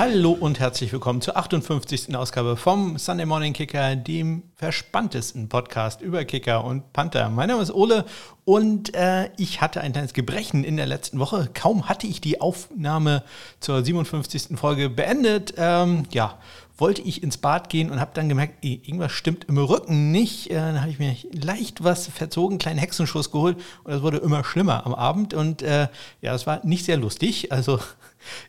Hallo und herzlich willkommen zur 58. Ausgabe vom Sunday Morning Kicker, dem verspanntesten Podcast über Kicker und Panther. Mein Name ist Ole und äh, ich hatte ein kleines Gebrechen in der letzten Woche. Kaum hatte ich die Aufnahme zur 57. Folge beendet. Ähm, ja, wollte ich ins Bad gehen und habe dann gemerkt, irgendwas stimmt im Rücken nicht. Äh, dann habe ich mir leicht was verzogen, einen kleinen Hexenschuss geholt und das wurde immer schlimmer am Abend. Und äh, ja, das war nicht sehr lustig. Also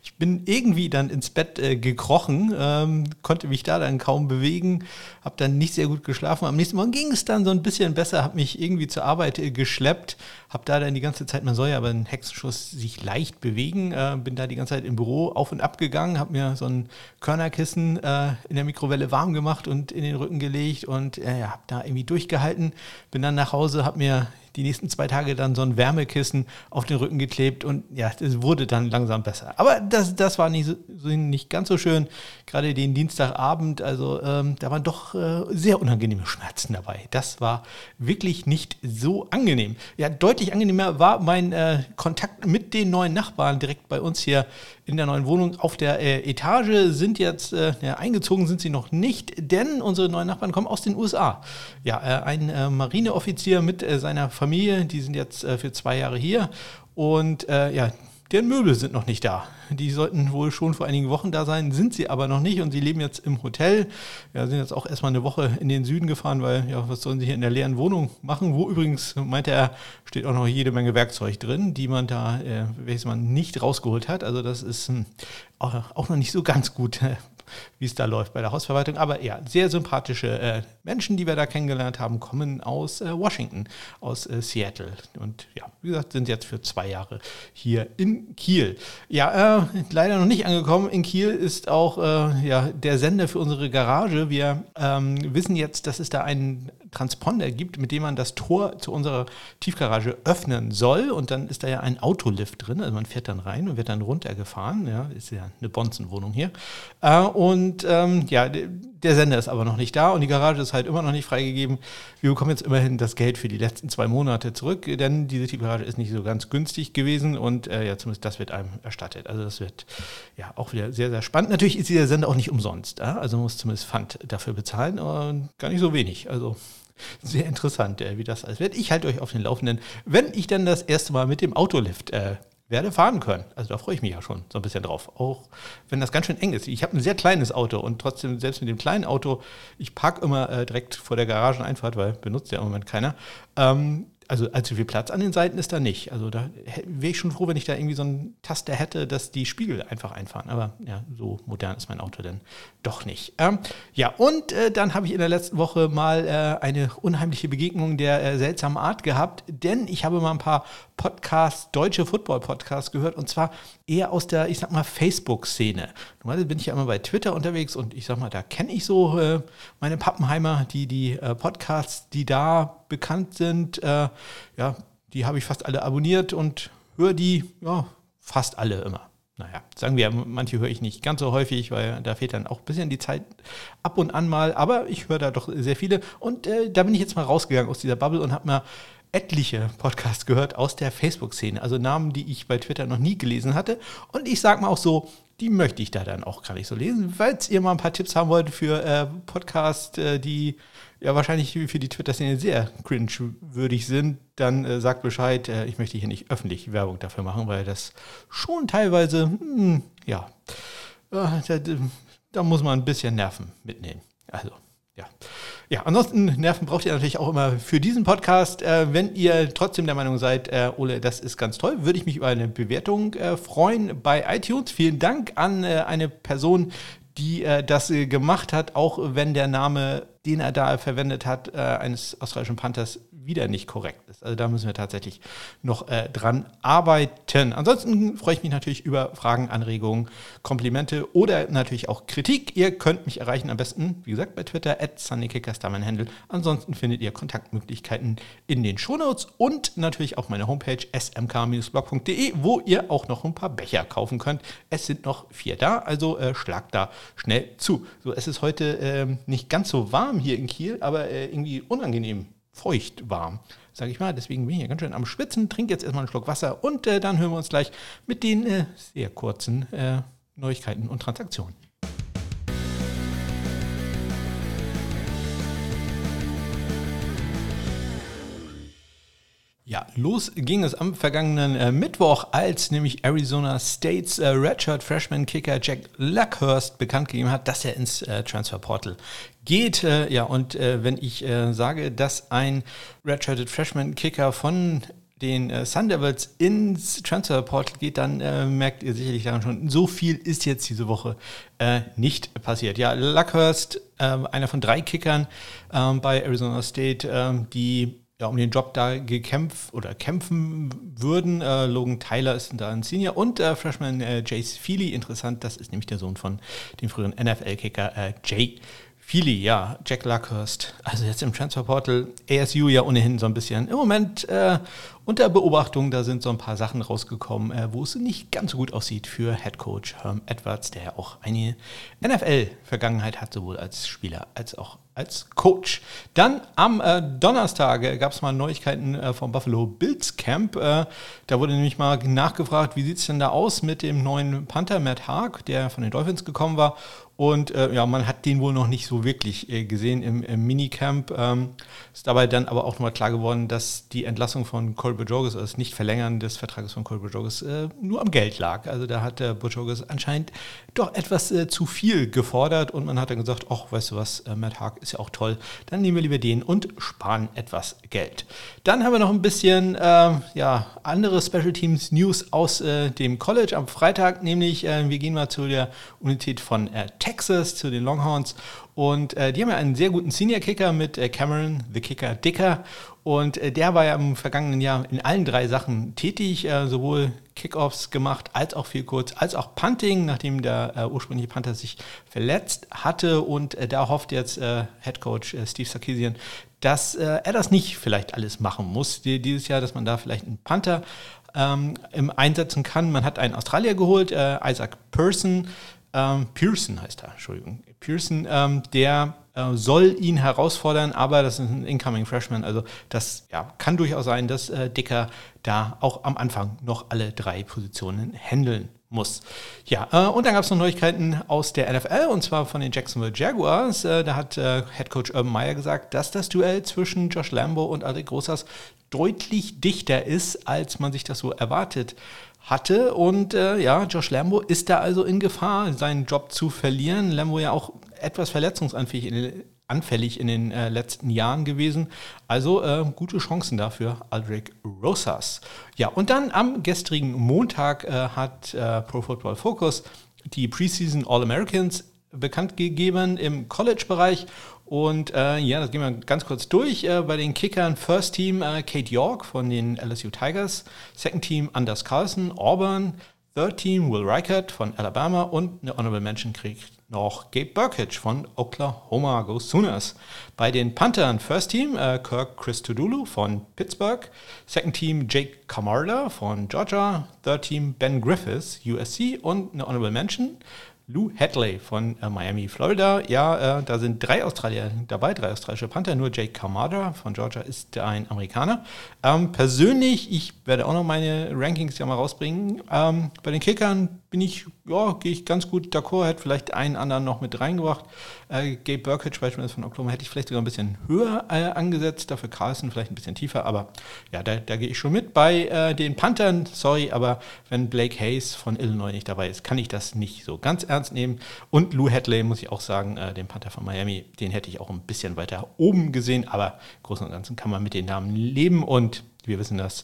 ich bin irgendwie dann ins Bett äh, gekrochen, ähm, konnte mich da dann kaum bewegen, habe dann nicht sehr gut geschlafen. Am nächsten Morgen ging es dann so ein bisschen besser, habe mich irgendwie zur Arbeit äh, geschleppt, habe da dann die ganze Zeit, man soll ja aber einen Hexenschuss sich leicht bewegen, äh, bin da die ganze Zeit im Büro auf und ab gegangen, habe mir so ein Körnerkissen äh, in der Mikrowelle warm gemacht und in den Rücken gelegt und äh, habe da irgendwie durchgehalten, bin dann nach Hause, habe mir die nächsten zwei Tage dann so ein Wärmekissen auf den Rücken geklebt und ja, es wurde dann langsam besser. Aber das, das war nicht, so, nicht ganz so schön, gerade den Dienstagabend, also ähm, da waren doch äh, sehr unangenehme Schmerzen dabei. Das war wirklich nicht so angenehm. Ja, deutlich angenehmer war mein äh, Kontakt mit den neuen Nachbarn direkt bei uns hier in der neuen Wohnung auf der äh, Etage sind jetzt, äh, ja, eingezogen sind sie noch nicht, denn unsere neuen Nachbarn kommen aus den USA. Ja, äh, ein äh, Marineoffizier mit äh, seiner Familie, die sind jetzt für zwei Jahre hier und ja, deren Möbel sind noch nicht da. Die sollten wohl schon vor einigen Wochen da sein, sind sie aber noch nicht und sie leben jetzt im Hotel. Ja, sind jetzt auch erstmal eine Woche in den Süden gefahren, weil, ja, was sollen sie hier in der leeren Wohnung machen? Wo übrigens, meinte er, steht auch noch jede Menge Werkzeug drin, die man da, äh, welches man nicht rausgeholt hat. Also das ist äh, auch noch nicht so ganz gut äh, wie es da läuft bei der Hausverwaltung. Aber ja, sehr sympathische äh, Menschen, die wir da kennengelernt haben, kommen aus äh, Washington, aus äh, Seattle. Und ja, wie gesagt, sind jetzt für zwei Jahre hier in Kiel. Ja, äh, leider noch nicht angekommen. In Kiel ist auch äh, ja, der Sender für unsere Garage. Wir ähm, wissen jetzt, dass es da einen Transponder gibt, mit dem man das Tor zu unserer Tiefgarage öffnen soll. Und dann ist da ja ein Autolift drin. Also man fährt dann rein und wird dann runtergefahren. Ja, ist ja eine Bonzenwohnung hier. Äh, und ähm, ja, der Sender ist aber noch nicht da und die Garage ist halt immer noch nicht freigegeben. Wir bekommen jetzt immerhin das Geld für die letzten zwei Monate zurück, denn diese Tiefgarage ist nicht so ganz günstig gewesen und äh, ja, zumindest das wird einem erstattet. Also das wird ja auch wieder sehr, sehr spannend. Natürlich ist dieser Sender auch nicht umsonst. Ja? Also man muss zumindest Pfand dafür bezahlen, aber gar nicht so wenig. Also sehr interessant, äh, wie das alles wird. Ich halte euch auf den Laufenden, wenn ich dann das erste Mal mit dem Autolift äh, werde fahren können. Also da freue ich mich ja schon so ein bisschen drauf. Auch wenn das ganz schön eng ist. Ich habe ein sehr kleines Auto und trotzdem, selbst mit dem kleinen Auto, ich parke immer äh, direkt vor der Garageneinfahrt, weil benutzt ja im Moment keiner. Ähm, also allzu viel Platz an den Seiten ist da nicht. Also da wäre ich schon froh, wenn ich da irgendwie so einen Taster hätte, dass die Spiegel einfach einfahren. Aber ja, so modern ist mein Auto denn doch nicht. Ähm, ja, und äh, dann habe ich in der letzten Woche mal äh, eine unheimliche Begegnung der äh, seltsamen Art gehabt, denn ich habe mal ein paar Podcasts, deutsche Football-Podcasts gehört und zwar eher aus der, ich sag mal, Facebook-Szene. Normalerweise bin ich ja immer bei Twitter unterwegs und ich sag mal, da kenne ich so äh, meine Pappenheimer, die die äh, Podcasts, die da bekannt sind, äh, ja, die habe ich fast alle abonniert und höre die, ja, fast alle immer. Naja, sagen wir, manche höre ich nicht ganz so häufig, weil da fehlt dann auch ein bisschen die Zeit ab und an mal, aber ich höre da doch sehr viele und äh, da bin ich jetzt mal rausgegangen aus dieser Bubble und habe mir etliche Podcasts gehört aus der Facebook-Szene, also Namen, die ich bei Twitter noch nie gelesen hatte. Und ich sage mal auch so, die möchte ich da dann auch gar nicht so lesen. Falls ihr mal ein paar Tipps haben wollt für äh, Podcasts, äh, die ja wahrscheinlich für die Twitter-Szene sehr cringe-würdig sind, dann äh, sagt Bescheid. Äh, ich möchte hier nicht öffentlich Werbung dafür machen, weil das schon teilweise, hm, ja, äh, da, da muss man ein bisschen Nerven mitnehmen. Also, ja. Ja, ansonsten Nerven braucht ihr natürlich auch immer für diesen Podcast. Äh, wenn ihr trotzdem der Meinung seid, äh, Ole, das ist ganz toll, würde ich mich über eine Bewertung äh, freuen bei iTunes. Vielen Dank an äh, eine Person, die äh, das äh, gemacht hat, auch wenn der Name, den er da verwendet hat, eines australischen Panthers wieder nicht korrekt ist. Also da müssen wir tatsächlich noch äh, dran arbeiten. Ansonsten freue ich mich natürlich über Fragen, Anregungen, Komplimente oder natürlich auch Kritik. Ihr könnt mich erreichen am besten, wie gesagt, bei Twitter, at SunnyKickers, da mein Handel. Ansonsten findet ihr Kontaktmöglichkeiten in den Shownotes und natürlich auch meine Homepage smk-blog.de, wo ihr auch noch ein paar Becher kaufen könnt. Es sind noch vier da, also äh, schlagt da schnell zu. So, es ist heute äh, nicht ganz so warm hier in Kiel, aber äh, irgendwie unangenehm feucht warm, sage ich mal. Deswegen bin ich hier ganz schön am Schwitzen. Trinke jetzt erstmal einen Schluck Wasser und äh, dann hören wir uns gleich mit den äh, sehr kurzen äh, Neuigkeiten und Transaktionen. Ja, los ging es am vergangenen äh, Mittwoch, als nämlich Arizona States äh, Redshirt Freshman Kicker Jack Luckhurst bekannt gegeben hat, dass er ins äh, Transfer Portal geht. Äh, ja, und äh, wenn ich äh, sage, dass ein Redshirted Freshman Kicker von den äh, Sun Devils ins Transfer Portal geht, dann äh, merkt ihr sicherlich daran schon, so viel ist jetzt diese Woche äh, nicht passiert. Ja, Luckhurst, äh, einer von drei Kickern ähm, bei Arizona State, ähm, die ja, um den Job da gekämpft oder kämpfen würden. Äh, Logan Tyler ist da ein Senior und äh, Freshman äh, Jace Feely, interessant, das ist nämlich der Sohn von dem früheren NFL-Kicker äh, Jay Feely, ja, Jack Luckhurst. Also jetzt im Transferportal, ASU ja ohnehin so ein bisschen im Moment äh, unter Beobachtung. Da sind so ein paar Sachen rausgekommen, äh, wo es nicht ganz so gut aussieht für Head Coach Herm Edwards, der ja auch eine NFL-Vergangenheit hat, sowohl als Spieler als auch als Coach. Dann am äh, Donnerstag äh, gab es mal Neuigkeiten äh, vom Buffalo Bills Camp. Äh, da wurde nämlich mal nachgefragt, wie sieht es denn da aus mit dem neuen Panther Matt Haag, der von den Dolphins gekommen war. Und äh, ja, man hat den wohl noch nicht so wirklich äh, gesehen im, im Minicamp. Ähm, ist dabei dann aber auch nochmal klar geworden, dass die Entlassung von Cole Bojogis, also das Nicht-Verlängern des Vertrages von Cole Bojogis, äh, nur am Geld lag. Also da hat der Bojogis anscheinend doch etwas äh, zu viel gefordert und man hat dann gesagt, ach, weißt du was, äh, Matt Haag ist ja auch toll, dann nehmen wir lieber den und sparen etwas Geld. Dann haben wir noch ein bisschen äh, ja, andere Special Teams News aus dem College am Freitag, nämlich wir gehen mal zu der Unität von Texas Texas zu den Longhorns. Und äh, die haben ja einen sehr guten Senior-Kicker mit äh, Cameron, the Kicker Dicker. Und äh, der war ja im vergangenen Jahr in allen drei Sachen tätig, äh, sowohl Kickoffs gemacht, als auch viel kurz, als auch Punting, nachdem der äh, ursprüngliche Panther sich verletzt hatte. Und äh, da hofft jetzt Head Coach Steve Sarkisian, dass er das nicht vielleicht alles machen muss dieses Jahr, dass man da vielleicht einen Panther ähm, einsetzen kann. Man hat einen Australier geholt, Isaac Person, ähm, Pearson heißt er, Entschuldigung. Pearson, ähm, der äh, soll ihn herausfordern, aber das ist ein Incoming Freshman, also das ja, kann durchaus sein, dass äh, Dicker da auch am Anfang noch alle drei Positionen handeln muss. Ja, äh, und dann gab es noch Neuigkeiten aus der NFL und zwar von den Jacksonville Jaguars. Äh, da hat äh, Head Coach Urban Meyer gesagt, dass das Duell zwischen Josh Lambo und Alec Grossas deutlich dichter ist, als man sich das so erwartet hatte. Und äh, ja, Josh Lambo ist da also in Gefahr, seinen Job zu verlieren. Lambo ja auch etwas verletzungsanfällig in den, anfällig in den äh, letzten Jahren gewesen. Also äh, gute Chancen dafür, Aldrich Rosas. Ja, und dann am gestrigen Montag äh, hat äh, Pro Football Focus die Preseason All-Americans bekannt gegeben im College-Bereich. Und äh, ja, das gehen wir ganz kurz durch. Äh, bei den Kickern. First Team äh, Kate York von den LSU Tigers, Second Team Anders Carlson, Auburn, Third Team Will Reichert von Alabama. Und eine Honorable Mention kriegt noch Gabe Burkitch von Oklahoma. Go Sooners. Bei den Panthern First Team äh, Kirk Christodoulou von Pittsburgh, Second Team Jake Camarda von Georgia, Third Team Ben Griffiths USC und eine Honorable Mention Lou Hadley von äh, Miami, Florida. Ja, äh, da sind drei Australier dabei, drei australische Panther. Nur Jake Kamada von Georgia ist ein Amerikaner. Ähm, persönlich, ich werde auch noch meine Rankings ja mal rausbringen. Ähm, bei den Kickern bin ich, ja, gehe ich ganz gut d'accord, hätte vielleicht einen anderen noch mit reingebracht. Äh, Gabe Burkett beispielsweise von Oklahoma hätte ich vielleicht sogar ein bisschen höher äh, angesetzt, dafür Carlson vielleicht ein bisschen tiefer, aber ja, da, da gehe ich schon mit. Bei äh, den Panthern, sorry, aber wenn Blake Hayes von Illinois nicht dabei ist, kann ich das nicht so ganz ernst nehmen. Und Lou Hadley, muss ich auch sagen, äh, den Panther von Miami, den hätte ich auch ein bisschen weiter oben gesehen, aber im Großen und Ganzen kann man mit den Namen leben und wir wissen das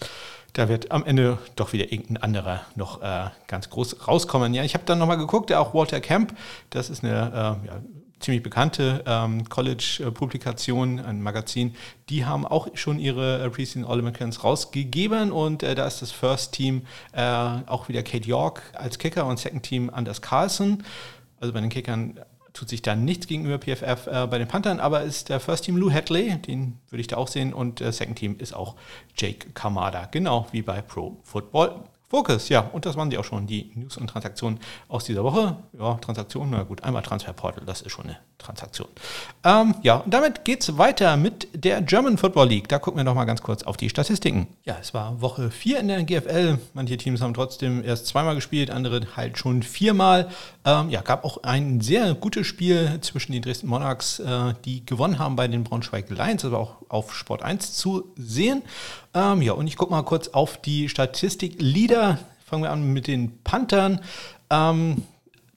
da wird am Ende doch wieder irgendein anderer noch äh, ganz groß rauskommen. Ja, ich habe dann nochmal geguckt, auch Walter Camp, das ist eine äh, ja, ziemlich bekannte ähm, College-Publikation, ein Magazin, die haben auch schon ihre äh, Preseason All-Americans rausgegeben und äh, da ist das First Team äh, auch wieder Kate York als Kicker und Second Team Anders Carlson. Also bei den Kickern tut sich da nichts gegenüber PFF äh, bei den Panthern, aber ist der First Team Lou Hadley, den würde ich da auch sehen, und äh, Second Team ist auch Jake Kamada, genau wie bei Pro Football Focus. Ja, und das waren die auch schon, die News und Transaktionen aus dieser Woche. Ja, Transaktionen, na gut, einmal Transferportal, das ist schon eine Transaktion. Ähm, ja, und damit geht es weiter mit der German Football League. Da gucken wir noch mal ganz kurz auf die Statistiken. Ja, es war Woche 4 in der GFL. Manche Teams haben trotzdem erst zweimal gespielt, andere halt schon viermal. Ähm, ja, gab auch ein sehr gutes Spiel zwischen den Dresden Monarchs, äh, die gewonnen haben bei den Braunschweig Lions, aber auch auf Sport 1 zu sehen. Ähm, ja, und ich gucke mal kurz auf die Statistik-Leader. Fangen wir an mit den Panthern. Ähm,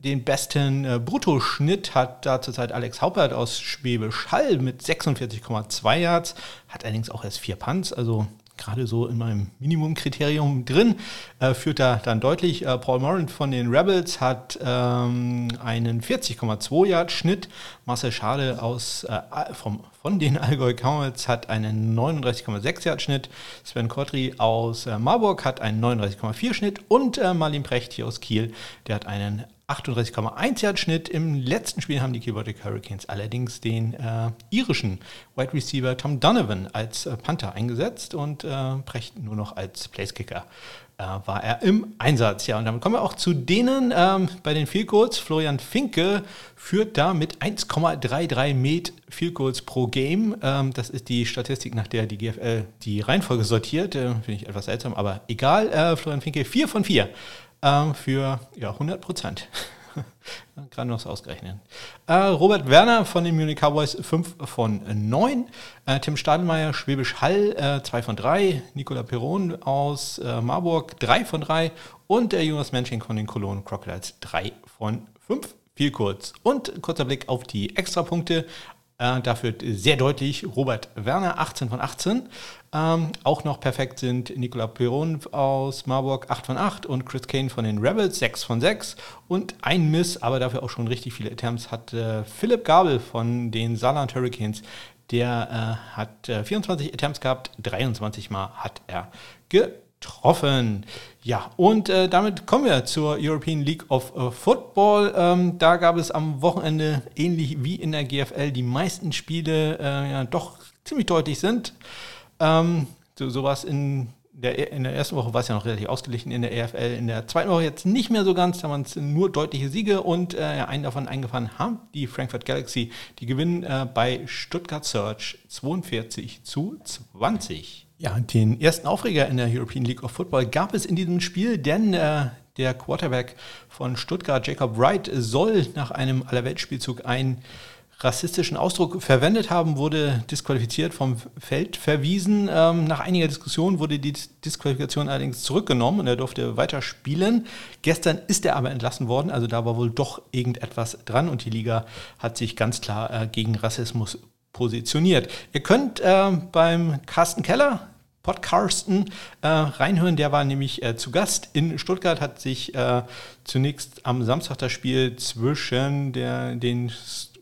den besten äh, Bruttoschnitt hat da zurzeit Alex Haupert aus Schwäbisch Hall mit 46,2 Yards, hat allerdings auch erst vier Punts, also gerade so in meinem Minimumkriterium drin, äh, führt da dann deutlich. Äh, Paul Moran von den Rebels hat ähm, einen 40,2 Yard Schnitt. Marcel Schade aus, äh, vom, von den Allgäu Comets hat einen 39,6 Yard Schnitt. Sven Kotri aus äh, Marburg hat einen 39,4 Schnitt und äh, Marlin Precht hier aus Kiel, der hat einen 38,1 Yard Schnitt. Im letzten Spiel haben die Keyboardic Hurricanes allerdings den äh, irischen Wide Receiver Tom Donovan als äh, Panther eingesetzt und äh, Precht nur noch als Placekicker war er im Einsatz. Ja, und damit kommen wir auch zu denen ähm, bei den Field Goals. Florian Finke führt da mit 1,33 Met Field Goals pro Game. Ähm, das ist die Statistik, nach der die GFL die Reihenfolge sortiert. Äh, Finde ich etwas seltsam, aber egal. Äh, Florian Finke 4 von 4 ähm, für ja, 100 Prozent. Gerade noch ausgerechnet. Äh, Robert Werner von den Munich Cowboys 5 von 9. Äh, Tim Stadelmeier, Schwäbisch Hall äh, 2 von 3. Nicola Peron aus äh, Marburg 3 von 3. Und der Jonas Mensching von den Cologne Crocodiles 3 von 5. Viel kurz. Und kurzer Blick auf die Extrapunkte. Äh, dafür sehr deutlich Robert Werner, 18 von 18. Ähm, auch noch perfekt sind Nicola Peron aus Marburg, 8 von 8 und Chris Kane von den Rebels, 6 von 6. Und ein Miss, aber dafür auch schon richtig viele Attempts, hat äh, Philipp Gabel von den Saarland Hurricanes. Der äh, hat äh, 24 Attempts gehabt, 23 Mal hat er getroffen. Ja, und äh, damit kommen wir zur European League of uh, Football. Ähm, da gab es am Wochenende, ähnlich wie in der GFL, die meisten Spiele äh, ja doch ziemlich deutlich sind. Ähm, so, sowas in der, in der ersten Woche war es ja noch relativ ausgeglichen in der EFL. In der zweiten Woche jetzt nicht mehr so ganz, da waren es nur deutliche Siege und äh, einen davon eingefahren haben die Frankfurt Galaxy. Die gewinnen äh, bei Stuttgart Search 42 zu 20. Ja, den ersten Aufreger in der European League of Football gab es in diesem Spiel, denn äh, der Quarterback von Stuttgart, Jacob Wright, soll nach einem Allerweltspielzug einen rassistischen Ausdruck verwendet haben, wurde disqualifiziert vom Feld verwiesen. Ähm, nach einiger Diskussion wurde die Disqualifikation allerdings zurückgenommen und er durfte weiter spielen. Gestern ist er aber entlassen worden, also da war wohl doch irgendetwas dran und die Liga hat sich ganz klar äh, gegen Rassismus positioniert. Ihr könnt äh, beim Carsten Keller, Podcarsten, äh, reinhören. Der war nämlich äh, zu Gast in Stuttgart, hat sich äh, zunächst am Samstag das Spiel zwischen der, den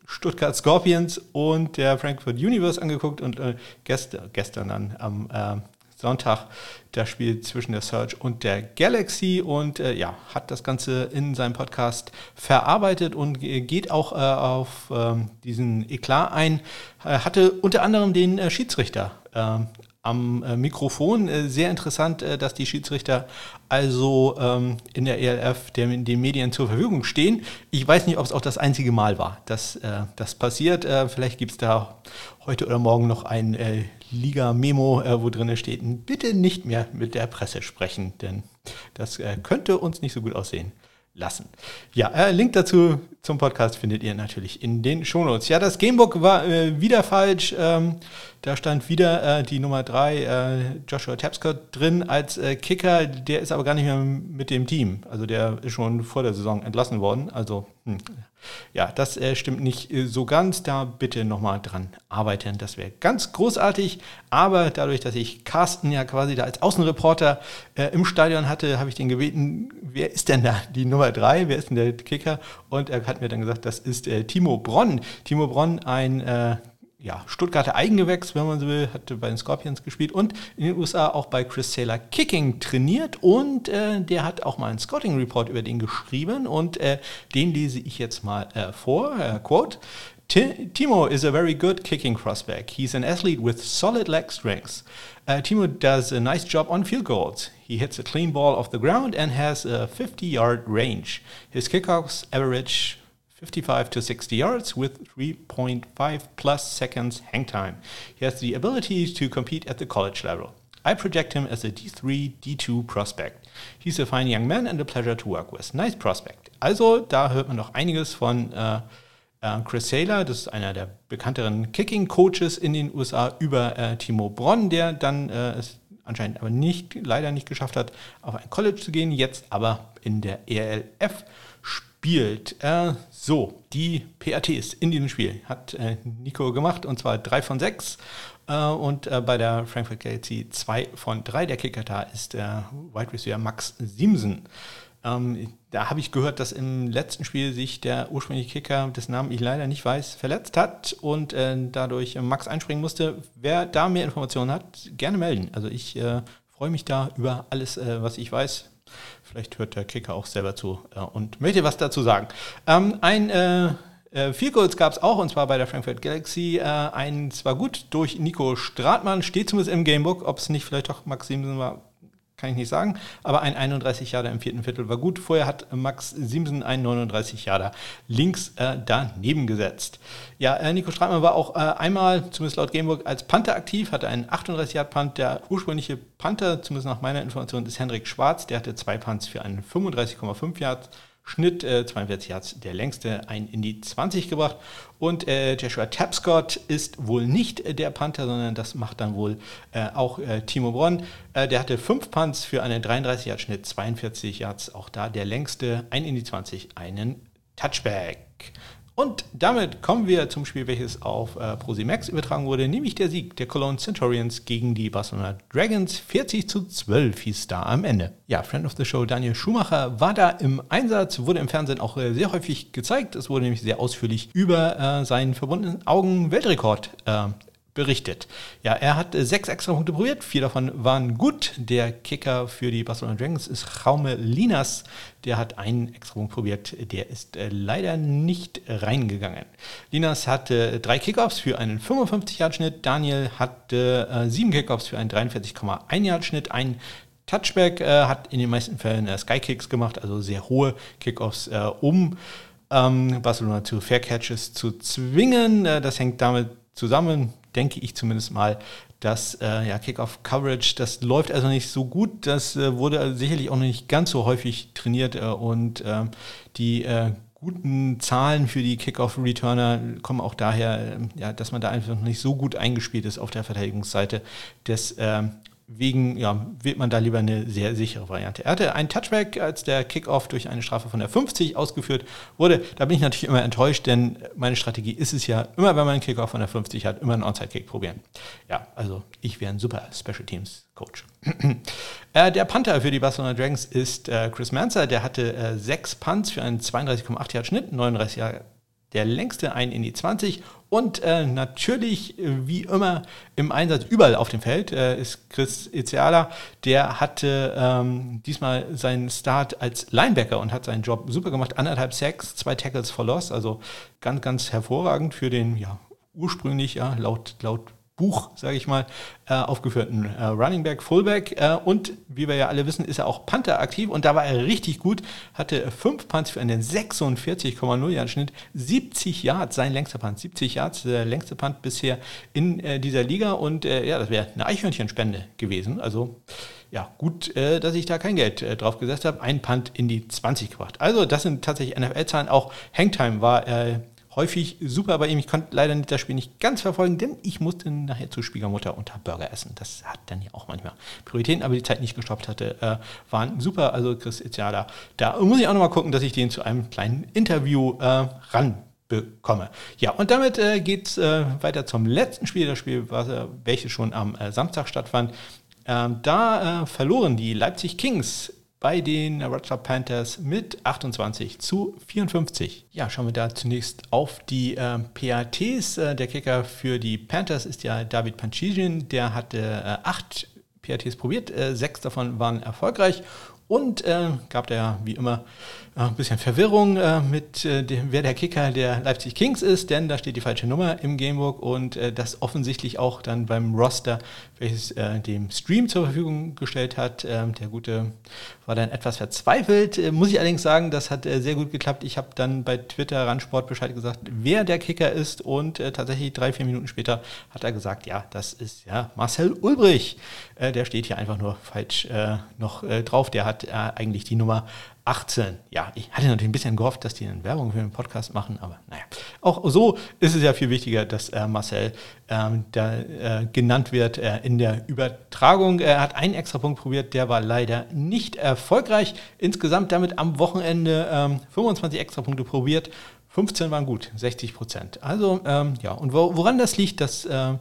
Stuttgart Scorpions und der Frankfurt Universe angeguckt und äh, gestern, gestern dann am äh, Sonntag das Spiel zwischen der Search und der Galaxy und äh, ja, hat das Ganze in seinem Podcast verarbeitet und geht auch äh, auf ähm, diesen Eklat ein. Er hatte unter anderem den äh, Schiedsrichter ähm, am äh, Mikrofon. Äh, sehr interessant, äh, dass die Schiedsrichter also ähm, in der ELF der, den Medien zur Verfügung stehen. Ich weiß nicht, ob es auch das einzige Mal war, dass das passiert. Vielleicht gibt es da heute oder morgen noch ein Liga-Memo, wo drin steht, bitte nicht mehr mit der Presse sprechen, denn das könnte uns nicht so gut aussehen lassen. Ja, äh, Link dazu zum Podcast findet ihr natürlich in den Shownotes. Ja, das Gamebook war äh, wieder falsch. Ähm, da stand wieder äh, die Nummer 3, äh, Joshua Tapscott, drin als äh, Kicker. Der ist aber gar nicht mehr mit dem Team. Also der ist schon vor der Saison entlassen worden. Also hm. Ja, das äh, stimmt nicht äh, so ganz. Da bitte nochmal dran arbeiten. Das wäre ganz großartig. Aber dadurch, dass ich Carsten ja quasi da als Außenreporter äh, im Stadion hatte, habe ich den gebeten, wer ist denn da die Nummer 3? Wer ist denn der Kicker? Und er hat mir dann gesagt, das ist Timo Bronn. Timo Bronn, ein ja, Stuttgarter Eigengewächs, wenn man so will, hat bei den Scorpions gespielt und in den USA auch bei Chris Taylor Kicking trainiert und äh, der hat auch mal einen Scouting Report über den geschrieben und äh, den lese ich jetzt mal äh, vor. Äh, quote. Timo is a very good kicking crossback. He's an athlete with solid leg strength. Uh, Timo does a nice job on field goals. He hits a clean ball off the ground and has a 50 yard range. His kickoffs average 55 to 60 yards with 3.5 plus seconds hang time. He has the ability to compete at the college level. I project him as a D3, D2 prospect. He's a fine young man and a pleasure to work with. Nice prospect. Also, da hört man noch einiges von äh, äh, Chris Saylor, das ist einer der bekannteren Kicking-Coaches in den USA, über äh, Timo Bronn, der dann äh, es anscheinend aber nicht, leider nicht geschafft hat, auf ein College zu gehen, jetzt aber in der ELF spielt. Äh, so, die PATs in diesem Spiel hat äh, Nico gemacht und zwar drei von sechs. Äh, und äh, bei der Frankfurt Galaxy zwei von drei. Der Kicker da ist der Wide Receiver Max Siemsen. Ähm, da habe ich gehört, dass im letzten Spiel sich der ursprüngliche Kicker, dessen Namen ich leider nicht weiß, verletzt hat und äh, dadurch Max einspringen musste. Wer da mehr Informationen hat, gerne melden. Also ich äh, freue mich da über alles, äh, was ich weiß. Vielleicht hört der Kicker auch selber zu äh, und möchte was dazu sagen. Ähm, ein äh, äh, Vier Goals gab es auch, und zwar bei der Frankfurt Galaxy. Äh, ein zwar gut durch Nico Stratmann, steht zumindest im Gamebook. Ob es nicht vielleicht doch Max Siemsen war, kann ich nicht sagen. Aber ein 31 Jahre im vierten Viertel war gut. Vorher hat Max Siemsen einen 39 Jahre links äh, daneben gesetzt. Ja, äh, Nico Stratmann war auch äh, einmal, zumindest laut Gamebook, als Panther aktiv, hatte einen 38 Yard Punt. Der ursprüngliche Panther, zumindest nach meiner Information, ist Henrik Schwarz. Der hatte zwei Punts für einen 35,5 Yards. Schnitt, äh, 42 Yards, der längste, ein in die 20 gebracht. Und äh, Joshua Tapscott ist wohl nicht äh, der Panther, sondern das macht dann wohl äh, auch äh, Timo Bronn. Äh, der hatte fünf Punts für einen 33 Yard Schnitt, 42 Yards, auch da der längste, ein in die 20, einen Touchback. Und damit kommen wir zum Spiel, welches auf äh, ProSimax übertragen wurde, nämlich der Sieg der Cologne Centurions gegen die Barcelona Dragons. 40 zu 12 hieß da am Ende. Ja, Friend of the Show Daniel Schumacher war da im Einsatz, wurde im Fernsehen auch äh, sehr häufig gezeigt. Es wurde nämlich sehr ausführlich über äh, seinen verbundenen Augen Weltrekord äh, berichtet. Ja, er hat äh, sechs extra Punkte probiert, vier davon waren gut. Der Kicker für die Barcelona Dragons ist Jaume Linas, der hat einen extra Punkt probiert, der ist äh, leider nicht reingegangen. Linas hatte drei Kickoffs für einen 55-Yard-Schnitt, Daniel hatte äh, sieben Kickoffs für einen 43,1-Yard-Schnitt, ein Touchback, äh, hat in den meisten Fällen äh, Skykicks gemacht, also sehr hohe Kickoffs, äh, um ähm, Barcelona zu Fair Catches zu zwingen. das hängt damit zusammen, denke ich zumindest mal, dass äh, ja, Kickoff-Coverage, das läuft also nicht so gut. Das äh, wurde sicherlich auch noch nicht ganz so häufig trainiert äh, und ähm, die äh, guten Zahlen für die Kickoff-Returner kommen auch daher, ähm, ja, dass man da einfach noch nicht so gut eingespielt ist auf der Verteidigungsseite des wegen ja, wählt man da lieber eine sehr sichere Variante. Er hatte einen Touchback, als der Kickoff durch eine Strafe von der 50 ausgeführt wurde. Da bin ich natürlich immer enttäuscht, denn meine Strategie ist es ja, immer wenn man einen Kickoff von der 50 hat, immer einen Onside-Kick probieren. Ja, also ich wäre ein super Special Teams Coach. äh, der Panther für die Barcelona Dragons ist äh, Chris Manzer. Der hatte äh, sechs Punts für einen 32,8 Yard Schnitt, 39 Jahre der längste ein in die 20 und äh, natürlich, äh, wie immer, im Einsatz überall auf dem Feld äh, ist Chris Iziala. Der hatte ähm, diesmal seinen Start als Linebacker und hat seinen Job super gemacht. Anderthalb Sacks, zwei Tackles for Loss, also ganz, ganz hervorragend für den ja, ursprünglich, ja, laut, laut Buch, sage ich mal, äh, aufgeführten äh, Running Back, Fullback. Äh, und wie wir ja alle wissen, ist er auch Panther aktiv und da war er richtig gut. Hatte fünf Punts für einen 46,0 Yard Schnitt, 70 Yards, sein längster Punt, 70 Yards, der längste Punt bisher in äh, dieser Liga. Und äh, ja, das wäre eine Eichhörnchenspende gewesen. Also ja, gut, äh, dass ich da kein Geld äh, drauf gesetzt habe. Ein Punt in die 20 gebracht. Also, das sind tatsächlich NFL-Zahlen. Auch Hangtime war äh, häufig super bei ihm. Ich konnte leider nicht das Spiel nicht ganz verfolgen, denn ich musste nachher zu Schwiegermutter unter Burger essen. Das hat dann ja auch manchmal Prioritäten, aber die Zeit nicht gestoppt hatte, äh, waren super. Also Chris Itziala, da muss ich auch nochmal gucken, dass ich den zu einem kleinen Interview äh, ran bekomme. Ja, und damit äh, geht es äh, weiter zum letzten Spiel, das Spiel, was, äh, welches schon am äh, Samstag stattfand. Ähm, da äh, verloren die Leipzig Kings bei den Club Panthers mit 28 zu 54. Ja, schauen wir da zunächst auf die äh, PATs. Der Kicker für die Panthers ist ja David Panchisian. Der hatte äh, acht PATs probiert, äh, sechs davon waren erfolgreich Und äh, gab da wie immer ein bisschen Verwirrung äh, mit äh, dem, wer der Kicker der Leipzig Kings ist, denn da steht die falsche Nummer im Gamebook und äh, das offensichtlich auch dann beim Roster, welches äh, dem Stream zur Verfügung gestellt hat. Ähm, der Gute war dann etwas verzweifelt. Äh, muss ich allerdings sagen, das hat sehr gut geklappt. Ich habe dann bei Twitter Randsport Bescheid gesagt, wer der Kicker ist und tatsächlich drei, vier Minuten später hat er gesagt, ja, das ist ja Marcel Ulbrich. der steht hier einfach nur falsch noch drauf. Der hat eigentlich die Nummer 18. Ja, ich hatte natürlich ein bisschen gehofft, dass die eine Werbung für den Podcast machen, aber naja. Auch so ist es ja viel wichtiger, dass äh, Marcel ähm, da äh, genannt wird äh, in der Übertragung. Er hat einen extra Punkt probiert, der war leider nicht erfolgreich. Insgesamt damit am Wochenende ähm, 25 extra Punkte probiert. 15 waren gut, 60 Prozent. Also, ähm, ja, und wo, woran das liegt, das äh,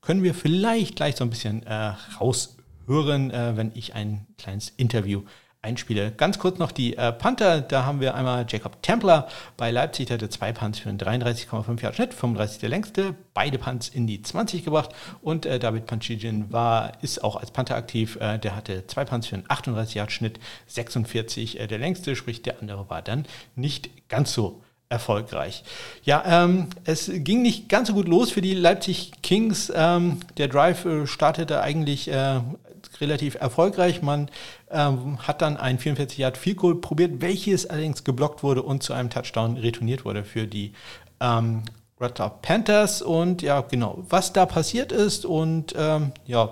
können wir vielleicht gleich so ein bisschen äh, raushören, äh, wenn ich ein kleines Interview einspiele. Ganz kurz noch die äh, Panther. Da haben wir einmal Jacob Templer bei Leipzig, der hatte zwei Punts für einen 33,5 Yard Schnitt, 35 der längste, beide Punts in die 20 gebracht. Und äh, David Panchijin war, ist auch als Panther aktiv. Äh, der hatte zwei Punts für einen 38 Yard Schnitt, 46 äh, der längste, sprich der andere war dann nicht ganz so erfolgreich. Ja, ähm, es ging nicht ganz so gut los für die Leipzig Kings. Ähm, der Drive äh, startete eigentlich äh, relativ erfolgreich. Man ähm, hat dann ein 44 Yard Field Goal probiert, welches allerdings geblockt wurde und zu einem Touchdown retourniert wurde für die ähm, Red Panthers. Und ja, genau, was da passiert ist und ähm, ja,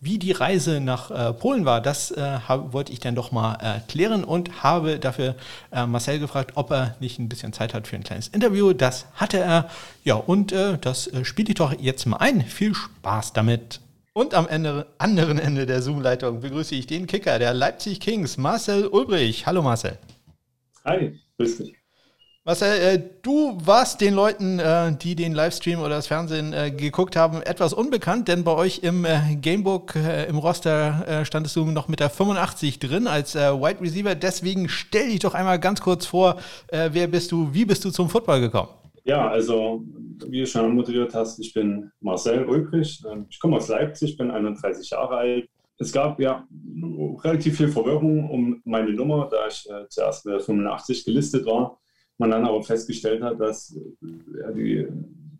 wie die Reise nach äh, Polen war, das äh, hab, wollte ich dann doch mal äh, und habe dafür äh, Marcel gefragt, ob er nicht ein bisschen Zeit hat für ein kleines Interview. Das hatte er. Ja, und äh, das äh, spiele ich doch jetzt mal ein. Viel Spaß damit. Und am Ende, anderen Ende der Zoom-Leitung begrüße ich den Kicker der Leipzig Kings, Marcel Ulbrich. Hallo Marcel. Hi, grüß dich. Marcel, äh, du warst den Leuten, äh, die den Livestream oder das Fernsehen äh, geguckt haben, etwas unbekannt, denn bei euch im Gamebook, im Roster standest du noch mit der 85 drin als Wide Receiver. Deswegen stell dich doch einmal ganz kurz vor, wer bist du, wie bist du zum Football gekommen? Ja, also wie du schon moderiert hast, ich bin Marcel Ulbrich. Ähm, ich komme aus Leipzig, bin 31 Jahre alt. Es gab ja relativ viel Verwirrung um meine Nummer, da ich äh, zuerst mit 85 gelistet war. Man dann aber festgestellt hat, dass äh, die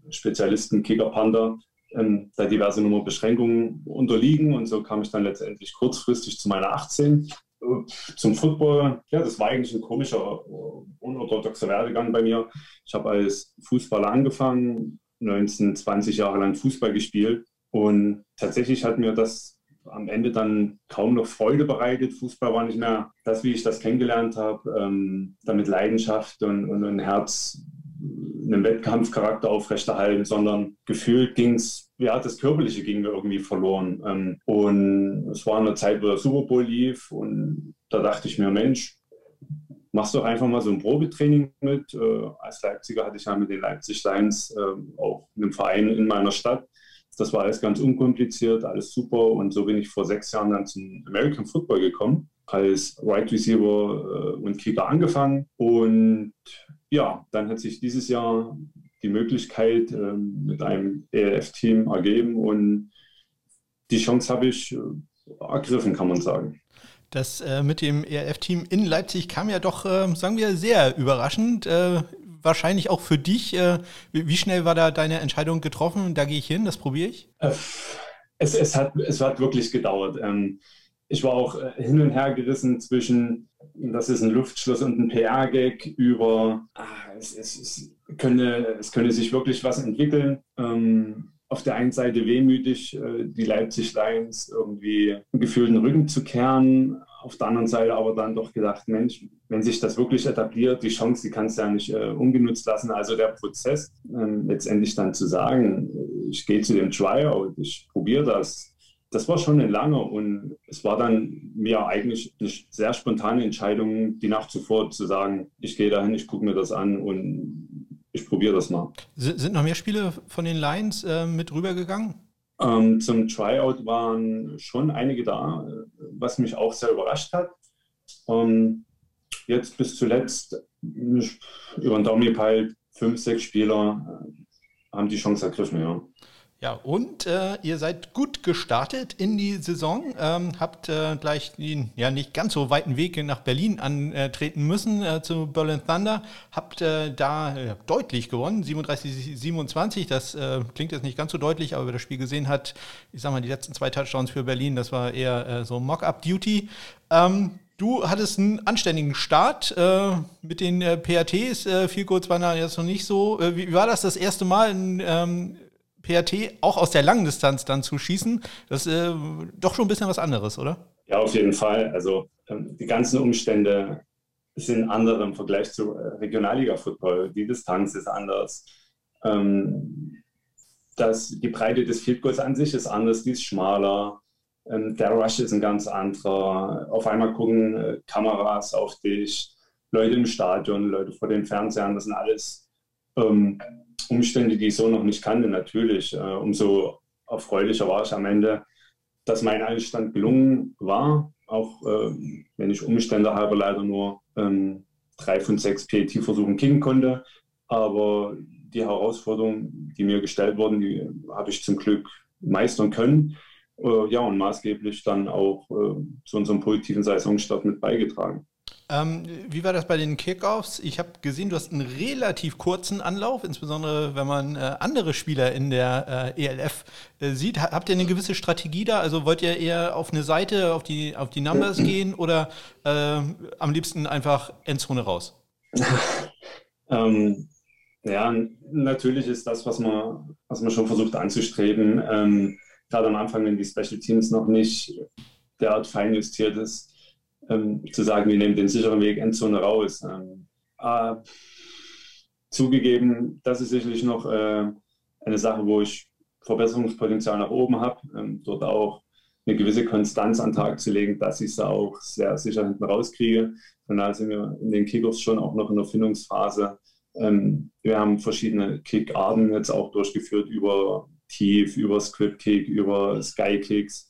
Spezialisten Kicker Panda ähm, da diverse Nummerbeschränkungen unterliegen. Und so kam ich dann letztendlich kurzfristig zu meiner 18 zum Football, ja, das war eigentlich ein komischer, unorthodoxer Werdegang bei mir. Ich habe als Fußballer angefangen, 19, 20 Jahre lang Fußball gespielt und tatsächlich hat mir das am Ende dann kaum noch Freude bereitet. Fußball war nicht mehr das, wie ich das kennengelernt habe, ähm, damit Leidenschaft und, und ein Herz einen Wettkampfcharakter aufrechterhalten, sondern gefühlt ging es, ja, das Körperliche ging mir irgendwie verloren. Ähm, und es war eine Zeit, wo der Super Bowl lief und da dachte ich mir, Mensch, machst doch einfach mal so ein Probetraining mit. Äh, als Leipziger hatte ich ja mit den Leipzig Lions äh, auch einen Verein in meiner Stadt. Das war alles ganz unkompliziert, alles super. Und so bin ich vor sechs Jahren dann zum American Football gekommen, als Wide right Receiver äh, und Kicker angefangen. Und ja, dann hat sich dieses Jahr die Möglichkeit ähm, mit einem ELF-Team ergeben und die Chance habe ich äh, ergriffen, kann man sagen. Das äh, mit dem ELF-Team in Leipzig kam ja doch, äh, sagen wir, sehr überraschend. Äh, wahrscheinlich auch für dich. Wie schnell war da deine Entscheidung getroffen? Da gehe ich hin, das probiere ich? Es, es, hat, es hat wirklich gedauert. Ähm, ich war auch hin und her gerissen zwischen das ist ein Luftschloss und ein PR-Gag über, ah, es, es, es, könne, es könne sich wirklich was entwickeln. Ähm, auf der einen Seite wehmütig, äh, die Leipzig Lions irgendwie gefühlt den Rücken zu kehren. Auf der anderen Seite aber dann doch gedacht, Mensch, wenn sich das wirklich etabliert, die Chance, die kannst du ja nicht äh, ungenutzt lassen. Also der Prozess, ähm, letztendlich dann zu sagen, ich gehe zu dem Tryout, ich probiere das, das war schon ein langer und es war dann mir eigentlich eine sehr spontane Entscheidung, die Nacht zuvor zu sagen, ich gehe dahin, ich gucke mir das an und ich probiere das mal. Sind noch mehr Spiele von den Lions äh, mit rübergegangen? Ähm, zum Tryout waren schon einige da, was mich auch sehr überrascht hat. Ähm, jetzt bis zuletzt über den Daumen gepeilt, fünf, sechs Spieler äh, haben die Chance ergriffen, ja. Ja, und äh, ihr seid gut gestartet in die Saison, ähm, habt äh, gleich den ja nicht ganz so weiten Weg nach Berlin antreten müssen äh, zu Berlin Thunder, habt äh, da äh, deutlich gewonnen, 37, 27, das äh, klingt jetzt nicht ganz so deutlich, aber wer das Spiel gesehen hat, ich sag mal, die letzten zwei Touchdowns für Berlin, das war eher so Mock-up-Duty. Ähm, Du hattest einen anständigen Start äh, mit den äh, PATs. Äh, viel kurz war jetzt noch nicht so. Äh, wie, wie, war das das erste Mal in ähm, PAT auch aus der langen Distanz dann zu schießen? Das ist äh, doch schon ein bisschen was anderes, oder? Ja, auf jeden Fall. Also ähm, die ganzen Umstände sind andere im Vergleich zu äh, Regionalliga-Football. Die Distanz ist anders. Ähm, das, die Breite des Field an sich ist anders, die ist schmaler ähm, der Rush ist ein ganz anderer. Auf einmal gucken äh, Kameras auf dich, Leute im Stadion, Leute vor den Fernsehern. Das sind alles ähm, Umstände, die ich so noch nicht kannte. Natürlich, äh, umso erfreulicher war ich am Ende, dass mein Einstand gelungen war. Auch äh, wenn ich Umstände halber leider nur ähm, drei von sechs PET-Versuchen kicken konnte. Aber die Herausforderungen, die mir gestellt wurden, die habe ich zum Glück meistern können äh, ja, und maßgeblich dann auch äh, zu unserem positiven Saisonstart mit beigetragen. Ähm, wie war das bei den Kickoffs? Ich habe gesehen, du hast einen relativ kurzen Anlauf, insbesondere wenn man äh, andere Spieler in der äh, ELF äh, sieht. Habt ihr eine gewisse Strategie da? Also wollt ihr eher auf eine Seite, auf die, auf die Numbers gehen oder äh, am liebsten einfach Endzone raus? ähm, ja, natürlich ist das, was man, was man schon versucht anzustreben. Ähm, gerade am Anfang, wenn die Special Teams noch nicht derart fein justiert ist, ähm, zu sagen, wir nehmen den sicheren Weg Endzone raus. Ähm, äh, zugegeben, das ist sicherlich noch äh, eine Sache, wo ich Verbesserungspotenzial nach oben habe, ähm, dort auch eine gewisse Konstanz an Tag zu legen, dass ich es auch sehr sicher hinten rauskriege. Von daher sind wir in den Kickoffs schon auch noch in der Findungsphase. Ähm, wir haben verschiedene Kickarten jetzt auch durchgeführt über tief über Script-Kick, über Sky-Kicks. Ähm,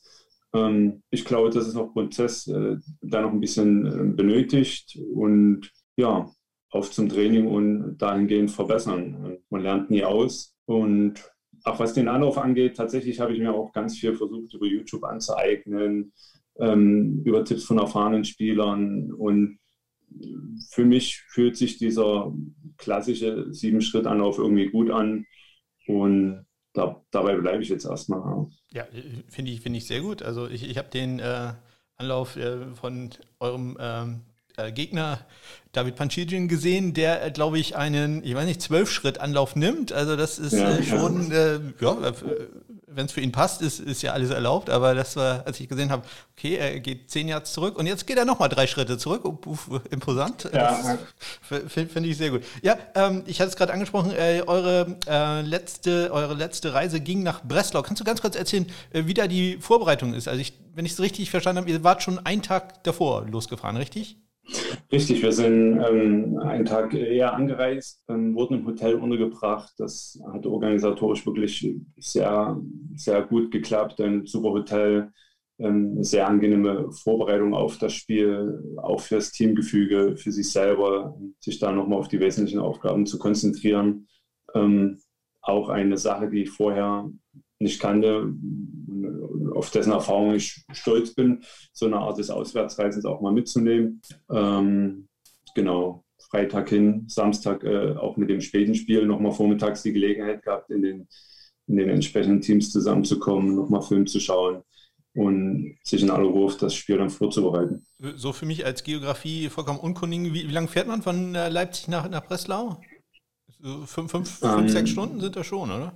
ich glaube, das ist noch Prozess, äh, da noch ein bisschen äh, benötigt und ja, auf zum Training und dahingehend verbessern. Man lernt nie aus und auch was den Anlauf angeht, tatsächlich habe ich mir auch ganz viel versucht, über YouTube anzueignen, ähm, über Tipps von erfahrenen Spielern. Und für mich fühlt sich dieser klassische Sieben-Schritt-Anlauf irgendwie gut an. Und da, dabei bleibe ich jetzt erstmal. Ja, finde ich, find ich sehr gut. Also ich, ich habe den äh, Anlauf äh, von eurem ähm, äh, Gegner David Panchidjian gesehen, der, äh, glaube ich, einen, ich weiß nicht, Zwölf-Schritt-Anlauf nimmt. Also das ist ja, äh, schon, ja, äh, wenn es für ihn passt, ist, ist ja alles erlaubt. Aber das war, als ich gesehen habe, okay, er geht zehn Jahre zurück und jetzt geht er nochmal drei Schritte zurück. Uff, imposant. Ja. Finde ich sehr gut. Ja, ähm, ich hatte es gerade angesprochen, äh, eure, äh, letzte, eure letzte Reise ging nach Breslau. Kannst du ganz kurz erzählen, äh, wie da die Vorbereitung ist? Also ich, wenn ich es richtig verstanden habe, ihr wart schon einen Tag davor losgefahren, richtig? Richtig, wir sind ähm, einen Tag eher angereist, ähm, wurden im Hotel untergebracht. Das hat organisatorisch wirklich sehr, sehr gut geklappt. Ein super Hotel, ähm, sehr angenehme Vorbereitung auf das Spiel, auch für das Teamgefüge, für sich selber, sich da nochmal auf die wesentlichen Aufgaben zu konzentrieren. Ähm, auch eine Sache, die ich vorher nicht kannte, auf dessen Erfahrung ich stolz bin, so eine Art des Auswärtsreisens auch mal mitzunehmen. Ähm, genau, Freitag hin, Samstag äh, auch mit dem späten Spiel nochmal vormittags die Gelegenheit gehabt, in den, in den entsprechenden Teams zusammenzukommen, nochmal Film zu schauen und sich in aller Ruhe auf das Spiel dann vorzubereiten. So für mich als Geografie vollkommen unkundigen, wie, wie lange fährt man von äh, Leipzig nach, nach Breslau? So fünf, fünf, ähm, fünf, sechs Stunden sind das schon, oder?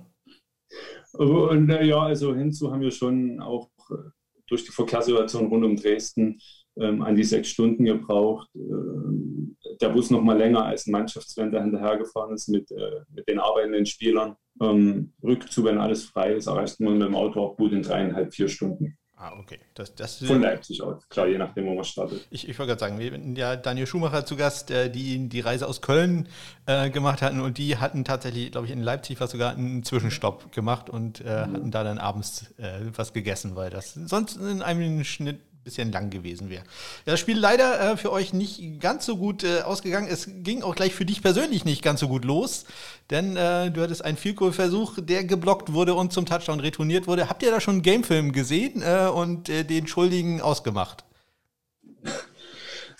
Und ja, also hinzu haben wir schon auch äh, durch die Verkehrssituation rund um Dresden ähm, an die sechs Stunden gebraucht. Ähm, der Bus noch mal länger als ein Mannschaftsvan, der hinterhergefahren ist mit, äh, mit den arbeitenden Spielern. Ähm, Rückzug, wenn alles frei ist, erreicht man mit dem Auto auch gut in dreieinhalb, vier Stunden. Ah, okay. Das, das, Von Leipzig aus, klar, je nachdem, wo man startet. Ich, ich wollte gerade sagen, wir hatten ja Daniel Schumacher zu Gast, äh, die die Reise aus Köln äh, gemacht hatten und die hatten tatsächlich, glaube ich, in Leipzig was sogar einen Zwischenstopp gemacht und äh, mhm. hatten da dann abends äh, was gegessen, weil das sonst in einem Schnitt bisschen lang gewesen wäre. Ja, das Spiel leider äh, für euch nicht ganz so gut äh, ausgegangen. Es ging auch gleich für dich persönlich nicht ganz so gut los, denn äh, du hattest einen Vielkohl-Versuch, der geblockt wurde und zum Touchdown retourniert wurde. Habt ihr da schon einen Gamefilm gesehen äh, und äh, den Schuldigen ausgemacht?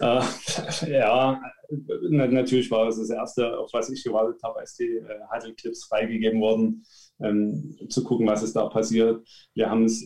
Äh, ja, natürlich war es das Erste, auf was ich gewartet habe, als die Huddle-Clips freigegeben wurden, ähm, zu gucken, was ist da passiert. Wir haben es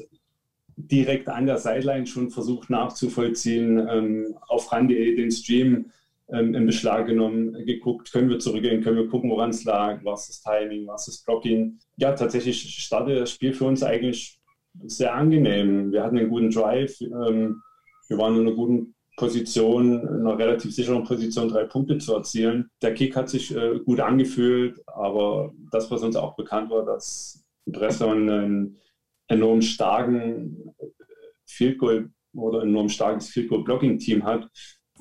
direkt an der Sideline schon versucht nachzuvollziehen, ähm, auf ran.de den Stream ähm, in Beschlag genommen, geguckt, können wir zurückgehen, können wir gucken, woran es lag, was das Timing, was das Blocking. Ja, tatsächlich startete das Spiel für uns eigentlich sehr angenehm. Wir hatten einen guten Drive, ähm, wir waren in einer guten Position, in einer relativ sicheren Position, drei Punkte zu erzielen. Der Kick hat sich äh, gut angefühlt, aber das, was uns auch bekannt war, dass Bresson ein enorm starken Field Goal oder enorm starkes Field Goal Blocking Team hat,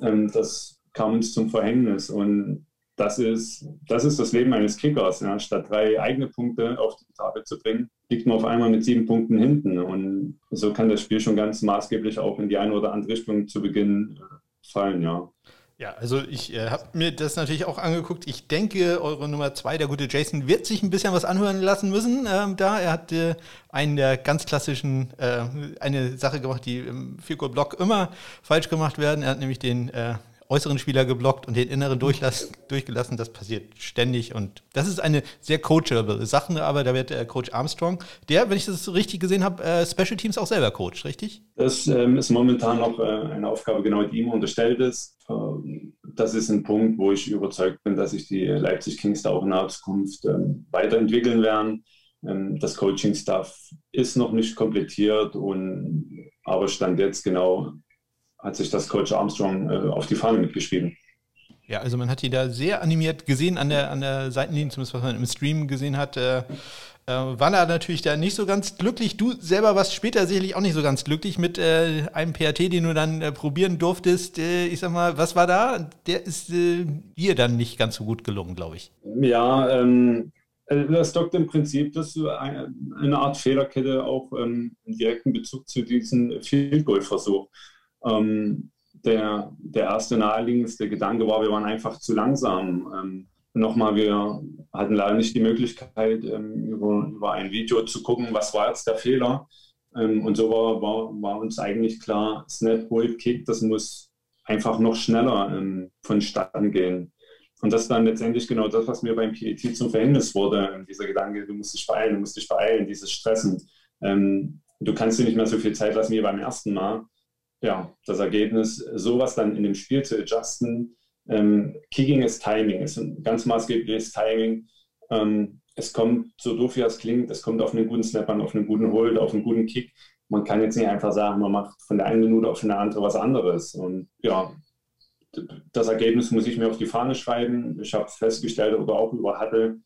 ähm, das kam uns zum Verhängnis. Und das ist, das ist das Leben eines Kickers. Ja. Statt drei eigene Punkte auf die Tafel zu bringen, liegt man auf einmal mit sieben Punkten hinten. Und so kann das Spiel schon ganz maßgeblich auch in die eine oder andere Richtung zu Beginn äh, fallen, ja. Ja, also ich äh, habe mir das natürlich auch angeguckt. Ich denke, eure Nummer zwei, der gute Jason, wird sich ein bisschen was anhören lassen müssen. Ähm, da er hat äh, einen der ganz klassischen, äh, eine Sache gemacht, die im Fico-Block immer falsch gemacht werden. Er hat nämlich den äh, äußeren Spieler geblockt und den inneren durchgelassen. Das passiert ständig und das ist eine sehr coachable Sache, aber da wird äh, Coach Armstrong, der, wenn ich das richtig gesehen habe, äh, Special Teams auch selber coacht, richtig? Das ähm, ist momentan noch äh, eine Aufgabe, genau die ihm unterstellt ist. Ähm, das ist ein Punkt, wo ich überzeugt bin, dass sich die Leipzig Kings da auch in der Zukunft ähm, weiterentwickeln werden. Ähm, das Coaching-Staff ist noch nicht komplettiert und aber stand jetzt genau hat sich das Coach Armstrong äh, auf die Fahne mitgeschrieben. Ja, also man hat ihn da sehr animiert gesehen an der, an der Seitenlinie, zumindest was man im Stream gesehen hat. Äh, äh, war er natürlich da nicht so ganz glücklich. Du selber warst später sicherlich auch nicht so ganz glücklich mit äh, einem PAT, den du dann äh, probieren durftest. Äh, ich sag mal, was war da? Der ist äh, dir dann nicht ganz so gut gelungen, glaube ich. Ja, ähm, äh, das dockt im Prinzip das eine, eine Art Fehlerkette auch ähm, im direkten Bezug zu diesem Field Goal Versuch. Ähm, der, der erste naheliegendste Gedanke war, wir waren einfach zu langsam. Ähm, nochmal, wir hatten leider nicht die Möglichkeit, ähm, über, über ein Video zu gucken, was war jetzt der Fehler. Ähm, und so war, war, war, uns eigentlich klar, Snap, Hold, Kick, das muss einfach noch schneller ähm, vonstatten gehen. Und das ist dann letztendlich genau das, was mir beim PET zum Verhängnis wurde. Dieser Gedanke, du musst dich beeilen, du musst dich beeilen, dieses Stressen. Ähm, du kannst dir nicht mehr so viel Zeit lassen wie beim ersten Mal ja, das Ergebnis, sowas dann in dem Spiel zu adjusten. Ähm, Kicking ist Timing, ist ein ganz maßgebliches Timing. Ähm, es kommt, so doof wie es klingt, es kommt auf einen guten Snap an, auf einen guten Hold, auf einen guten Kick. Man kann jetzt nicht einfach sagen, man macht von der einen Minute auf eine andere was anderes. Und ja, das Ergebnis muss ich mir auf die Fahne schreiben. Ich habe festgestellt, oder auch über Huddle,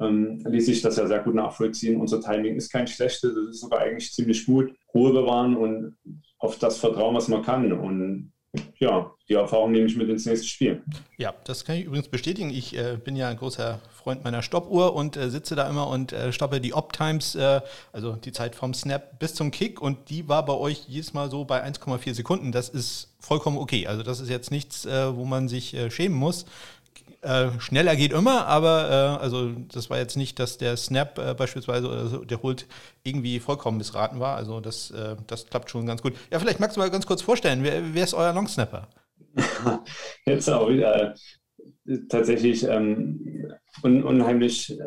ähm, ließ sich das ja sehr gut nachvollziehen. Unser Timing ist kein schlechtes, das ist sogar eigentlich ziemlich gut. Ruhe bewahren und auf das vertrauen, was man kann. Und ja, die Erfahrung nehme ich mit ins nächste Spiel. Ja, das kann ich übrigens bestätigen. Ich äh, bin ja ein großer Freund meiner Stoppuhr und äh, sitze da immer und äh, stoppe die Op-Times, äh, also die Zeit vom Snap bis zum Kick und die war bei euch jedes Mal so bei 1,4 Sekunden. Das ist vollkommen okay. Also das ist jetzt nichts, äh, wo man sich äh, schämen muss. Äh, schneller geht immer, aber äh, also das war jetzt nicht, dass der Snap äh, beispielsweise oder so, der Holt irgendwie vollkommen missraten war. Also das, äh, das klappt schon ganz gut. Ja, vielleicht magst du mal ganz kurz vorstellen, wer, wer ist euer Longsnapper? jetzt auch wieder äh, tatsächlich ähm, un unheimlich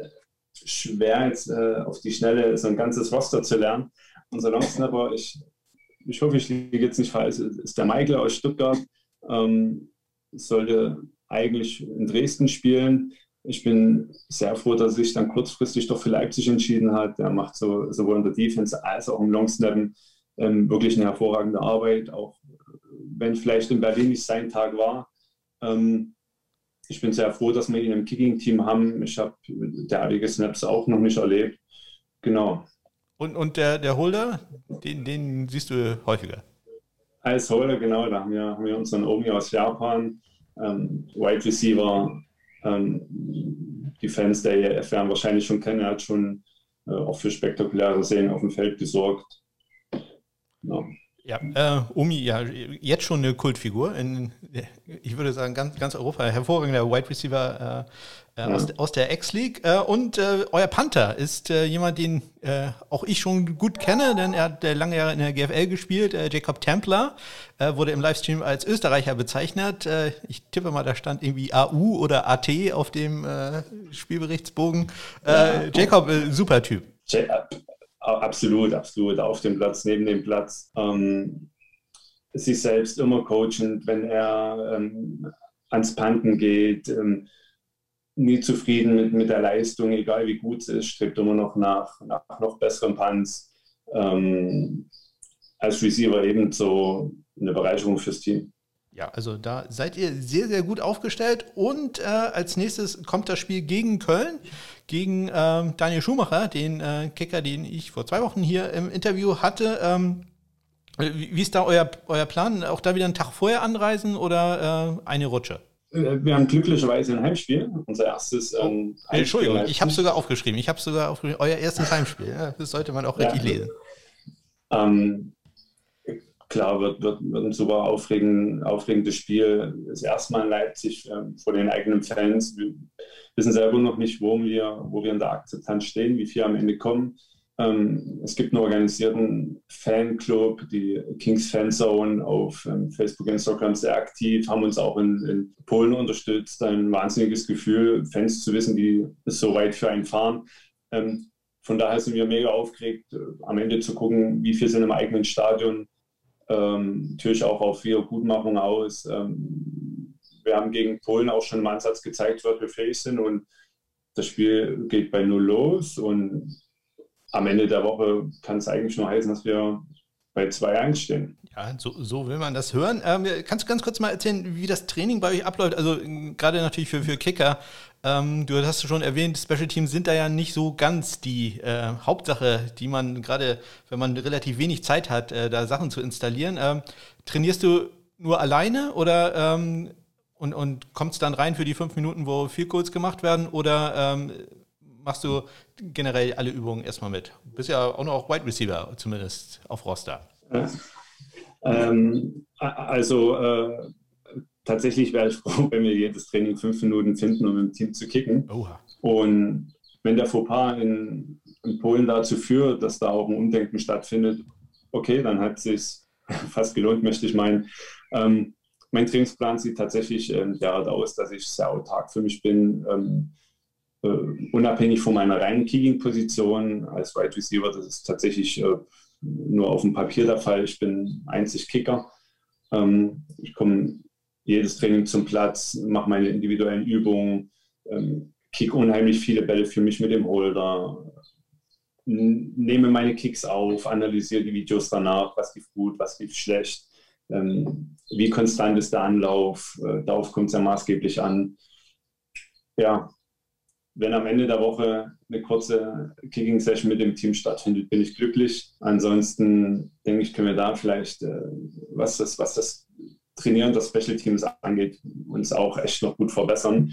schwer jetzt auf die Schnelle so ein ganzes Roster zu lernen. Unser Longsnapper, ich, ich hoffe, ich liege jetzt nicht falsch, ist der Michael aus Stuttgart. Ähm, sollte eigentlich in Dresden spielen. Ich bin sehr froh, dass er sich dann kurzfristig doch für Leipzig entschieden hat. Er macht so, sowohl in der Defense als auch im Longsnappen ähm, wirklich eine hervorragende Arbeit, auch wenn vielleicht in Berlin nicht sein Tag war. Ähm, ich bin sehr froh, dass wir ihn im Kicking-Team haben. Ich habe derartige Snaps auch noch nicht erlebt. Genau. Und, und der, der Holder, den, den siehst du häufiger? Als Holder, genau. Da haben wir, haben wir unseren Omi aus Japan ähm, Wide Receiver. Ähm, die Fans der EF werden wahrscheinlich schon kennen. Hat schon äh, auch für spektakuläre Szenen auf dem Feld gesorgt. Ja. Ja, äh, Omi, ja, jetzt schon eine Kultfigur. In, ich würde sagen, ganz, ganz Europa. Hervorragender Wide Receiver äh, ja. aus, aus, der X-League. Äh, und äh, euer Panther ist äh, jemand, den äh, auch ich schon gut kenne, denn er hat lange Jahre in der GFL gespielt. Jacob Templer wurde im Livestream als Österreicher bezeichnet. ich tippe mal, da stand irgendwie AU oder AT auf dem Spielberichtsbogen. Ja. Jacob, super Typ. Absolut, absolut. Auf dem Platz, neben dem Platz. Ähm, sich selbst immer coachend, wenn er ähm, ans Panten geht. Ähm, nie zufrieden mit, mit der Leistung, egal wie gut es ist, strebt immer noch nach, nach noch besseren Punts. Ähm, als Receiver eben so eine Bereicherung fürs Team. Ja, also da seid ihr sehr, sehr gut aufgestellt. Und äh, als nächstes kommt das Spiel gegen Köln, gegen äh, Daniel Schumacher, den äh, Kicker, den ich vor zwei Wochen hier im Interview hatte. Ähm, wie ist da euer, euer Plan? Auch da wieder einen Tag vorher anreisen oder äh, eine Rutsche? Äh, wir haben glücklicherweise ein Heimspiel, unser erstes. Ähm, oh, Entschuldigung, ich habe es sogar aufgeschrieben. Ich habe sogar aufgeschrieben, euer erstes Heimspiel. Das sollte man auch richtig ja, lesen. Ähm, klar wird, wird, wird ein super aufregend, aufregendes Spiel. Das erste Mal in Leipzig äh, vor den eigenen Fans. Wir wissen selber noch nicht, wo wir, wo wir in der Akzeptanz stehen, wie viele am Ende kommen. Ähm, es gibt einen organisierten Fanclub, die Kings Fanzone auf ähm, Facebook, Instagram sehr aktiv, haben uns auch in, in, Polen unterstützt. Ein wahnsinniges Gefühl, Fans zu wissen, die so weit für einen fahren. Ähm, von daher sind wir mega aufgeregt, äh, am Ende zu gucken, wie viele sind im eigenen Stadion, ähm, natürlich auch auf Wiedergutmachung aus. Ähm, wir haben gegen Polen auch schon im Ansatz gezeigt, was wir fähig sind und das Spiel geht bei Null los und am Ende der Woche kann es eigentlich nur heißen, dass wir bei 2-1 stehen. Ja, so, so, will man das hören. Ähm, kannst du ganz kurz mal erzählen, wie das Training bei euch abläuft? Also gerade natürlich für, für Kicker. Ähm, du hast schon erwähnt, Special Teams sind da ja nicht so ganz die äh, Hauptsache, die man gerade, wenn man relativ wenig Zeit hat, äh, da Sachen zu installieren. Ähm, trainierst du nur alleine oder ähm, und, und kommst dann rein für die fünf Minuten, wo viel kurz gemacht werden oder ähm, machst du generell alle Übungen erstmal mit? Du bist ja auch noch Wide Receiver, zumindest auf Roster. Ja. Ähm, also äh, tatsächlich wäre ich froh, wenn wir jedes Training fünf Minuten finden, um im Team zu kicken. Oha. Und wenn der Fauxpas in, in, Polen dazu führt, dass da auch ein Umdenken stattfindet, okay, dann hat es sich fast gelohnt, möchte ich meinen. Ähm, mein Trainingsplan sieht tatsächlich ähm, derart aus, dass ich sehr autark für mich bin. Ähm, äh, unabhängig von meiner reinen Kicking-Position als Wide Receiver, das ist tatsächlich äh, nur auf dem Papier der Fall. Ich bin einzig Kicker. Ähm, ich komme jedes Training zum Platz, mache meine individuellen Übungen, ähm, kick unheimlich viele Bälle für mich mit dem Holder, nehme meine Kicks auf, analysiere die Videos danach, was lief gut, was lief schlecht, ähm, wie konstant ist der Anlauf, äh, darauf kommt es ja maßgeblich an. Ja, wenn am Ende der Woche eine kurze Kicking-Session mit dem Team stattfindet, bin ich glücklich. Ansonsten denke ich, können wir da vielleicht, äh, was, das, was das Trainieren der Special Teams angeht, uns auch echt noch gut verbessern.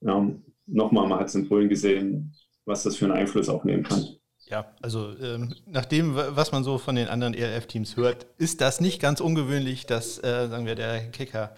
Ja, Nochmal, man hat es in Polen gesehen, was das für einen Einfluss auch nehmen kann. Ja, also ähm, nach dem, was man so von den anderen ELF-Teams hört, ist das nicht ganz ungewöhnlich, dass, äh, sagen wir, der Kicker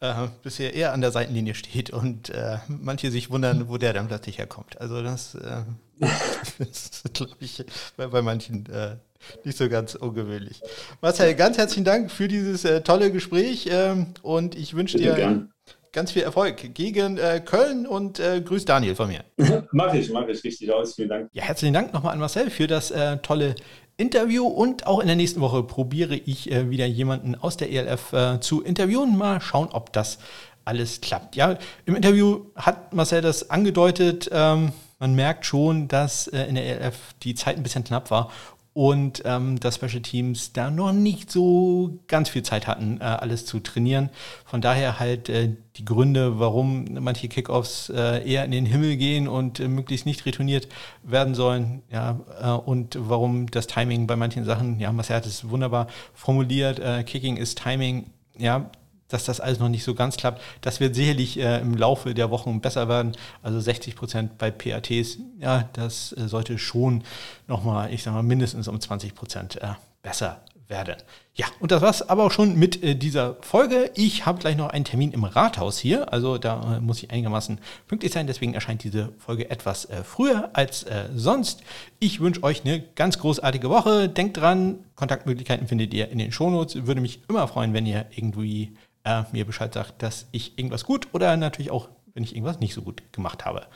äh, bisher eher an der Seitenlinie steht und äh, manche sich wundern, wo der dann plötzlich herkommt. Also das, äh, ist, glaube ich, bei, bei manchen äh, nicht so ganz ungewöhnlich. Marcel, ganz herzlichen Dank für dieses äh, tolle Gespräch ähm, und ich wünsche dir gern. ganz viel Erfolg gegen äh, Köln und grüß Daniel von mir. mache ich, mache ich richtig aus. Vielen Dank. Ja, herzlichen Dank nochmal an Marcel für das tolle Interview und auch in der nächsten Woche probiere ich äh, wieder jemanden aus der ELF äh, zu interviewen. Mal schauen, ob das alles klappt. Ja, im Interview hat Marcel das angedeutet. Ähm, man merkt schon, dass äh, in der ELF die Zeit ein bisschen knapp war und ähm, dass Special Teams da noch nicht so ganz viel Zeit hatten, äh, alles zu trainieren. Von daher halt äh, die Gründe, warum manche Kickoffs äh, eher in den Himmel gehen und äh, möglichst nicht retourniert werden sollen, ja, äh, und warum das Timing bei manchen Sachen, ja, Marcel hat es wunderbar formuliert, äh, Kicking ist Timing, ja, dass das alles noch nicht so ganz klappt. Das wird sicherlich äh, im Laufe der Wochen besser werden. Also 60 Prozent bei PATs, ja, das äh, sollte schon nochmal, ich sag mal, mindestens um 20 Prozent äh, besser werden. Ja, und das war's aber auch schon mit äh, dieser Folge. Ich habe gleich noch einen Termin im Rathaus hier, also da äh, muss ich einigermaßen pünktlich sein, deswegen erscheint diese Folge etwas äh, früher als äh, sonst. Ich wünsche euch eine ganz großartige Woche. Denkt dran, Kontaktmöglichkeiten findet ihr in den Shownotes. Würde mich immer freuen, wenn ihr irgendwie äh, mir Bescheid sagt, dass ich irgendwas gut oder natürlich auch, wenn ich irgendwas nicht so gut gemacht habe.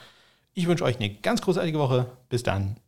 Ich wünsche euch eine ganz großartige Woche. Bis dann.